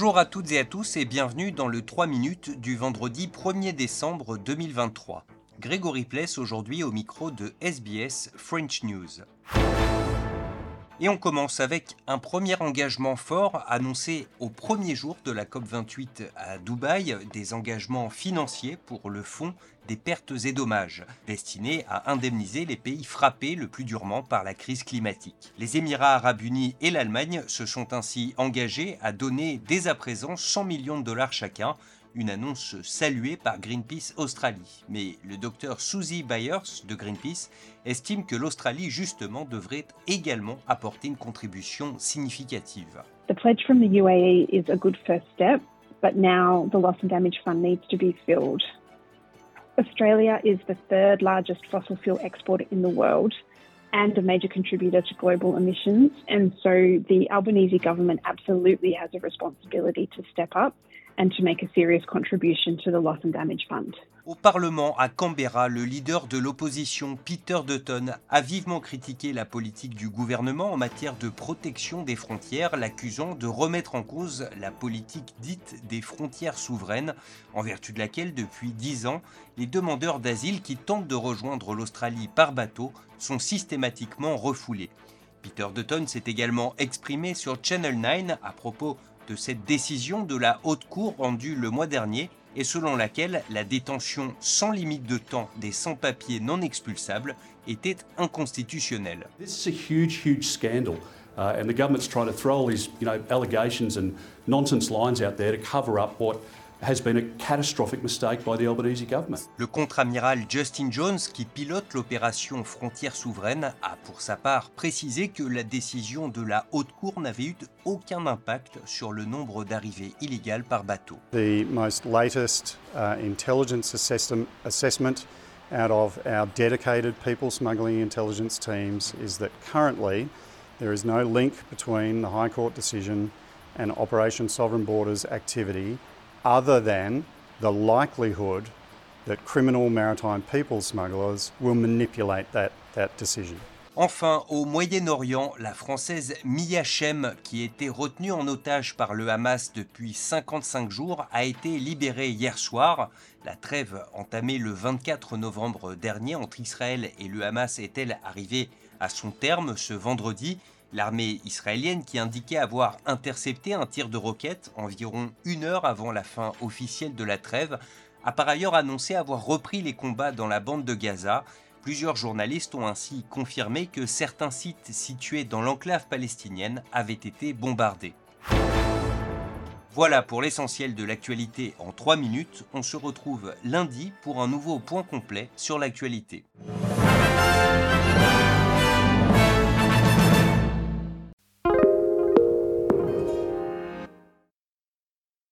Bonjour à toutes et à tous et bienvenue dans le 3 minutes du vendredi 1er décembre 2023. Grégory Pless aujourd'hui au micro de SBS French News. Et on commence avec un premier engagement fort annoncé au premier jour de la COP28 à Dubaï, des engagements financiers pour le fonds des pertes et dommages, destiné à indemniser les pays frappés le plus durement par la crise climatique. Les Émirats arabes unis et l'Allemagne se sont ainsi engagés à donner dès à présent 100 millions de dollars chacun une annonce saluée par Greenpeace Australie. Mais le docteur Susie Byers de Greenpeace estime que l'Australie justement devrait également apporter une contribution significative. The pledge from the UAE is a good first step, but now the loss and damage fund needs to be filled. Australia is the third largest fossil fuel exporter in the world and a major contributor to global emissions. And so the Albanese government absolutely has a responsibility to step up and to make a serious contribution to the Loss and Damage Fund. Au Parlement, à Canberra, le leader de l'opposition, Peter Dutton, a vivement critiqué la politique du gouvernement en matière de protection des frontières, l'accusant de remettre en cause la politique dite des frontières souveraines, en vertu de laquelle, depuis dix ans, les demandeurs d'asile qui tentent de rejoindre l'Australie par bateau sont systématiquement refoulés. Peter Dutton s'est également exprimé sur Channel 9 à propos de cette décision de la Haute Cour rendue le mois dernier et selon laquelle la détention sans limite de temps des sans-papiers non expulsables était inconstitutionnelle. This is a huge, huge scandal. Uh, and the government's trying to throw all these, you know, allegations and nonsense lines out there to cover up what le contre-amiral Justin Jones, qui pilote l'opération Frontières souveraines, a pour sa part précisé que la décision de la Haute Cour n'avait eu aucun impact sur le nombre d'arrivées illégales par bateau. The most latest uh, intelligence assessment out of our dedicated people smuggling intelligence teams is that currently there is no link between the High Court decision and Operation Sovereign Borders activity other than the likelihood that criminal maritime people smugglers will manipulate that, that decision. Enfin, au Moyen-Orient, la Française Mia Shem, qui était retenue en otage par le Hamas depuis 55 jours, a été libérée hier soir. La trêve entamée le 24 novembre dernier entre Israël et le Hamas est-elle arrivée à son terme ce vendredi? L'armée israélienne, qui indiquait avoir intercepté un tir de roquette environ une heure avant la fin officielle de la trêve, a par ailleurs annoncé avoir repris les combats dans la bande de Gaza. Plusieurs journalistes ont ainsi confirmé que certains sites situés dans l'enclave palestinienne avaient été bombardés. Voilà pour l'essentiel de l'actualité en 3 minutes. On se retrouve lundi pour un nouveau point complet sur l'actualité.